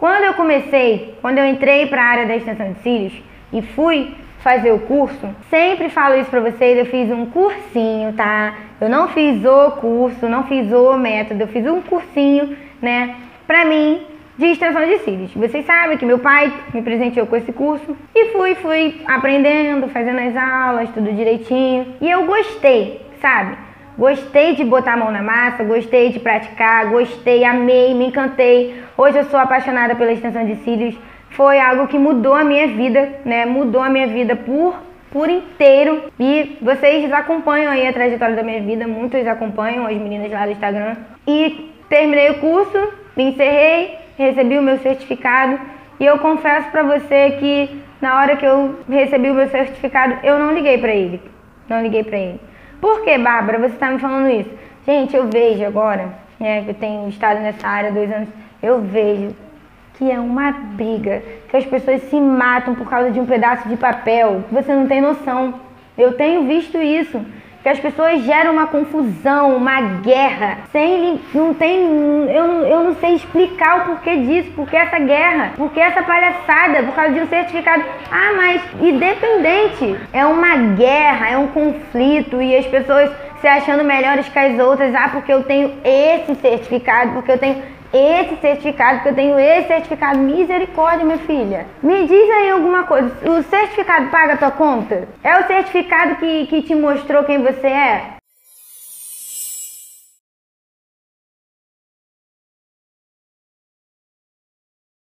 Quando eu comecei, quando eu entrei para a área da extensão de cílios e fui fazer o curso, sempre falo isso para vocês, eu fiz um cursinho, tá? Eu não fiz o curso, não fiz o método, eu fiz um cursinho, né, pra mim de extensão de cílios. Vocês sabem que meu pai me presenteou com esse curso e fui, fui aprendendo, fazendo as aulas, tudo direitinho. E eu gostei, sabe? Gostei de botar a mão na massa, gostei de praticar, gostei, amei, me encantei. Hoje eu sou apaixonada pela extensão de cílios. Foi algo que mudou a minha vida, né? Mudou a minha vida por por inteiro. E vocês acompanham aí a trajetória da minha vida, muitos acompanham, as meninas lá do Instagram. E terminei o curso, me encerrei, recebi o meu certificado e eu confesso para você que na hora que eu recebi o meu certificado, eu não liguei para ele. Não liguei para ele. Por que, Bárbara, você está me falando isso? Gente, eu vejo agora, né, que eu tenho estado nessa área dois anos, eu vejo que é uma briga, que as pessoas se matam por causa de um pedaço de papel. Você não tem noção. Eu tenho visto isso que as pessoas geram uma confusão, uma guerra, sem não tem, eu, eu não sei explicar o porquê disso, porque essa guerra, porque essa palhaçada, por causa de um certificado. Ah, mas independente, é uma guerra, é um conflito e as pessoas se achando melhores que as outras, ah, porque eu tenho esse certificado, porque eu tenho esse certificado, porque eu tenho esse certificado. Misericórdia, minha filha. Me diz aí alguma coisa. O certificado paga a tua conta? É o certificado que, que te mostrou quem você é?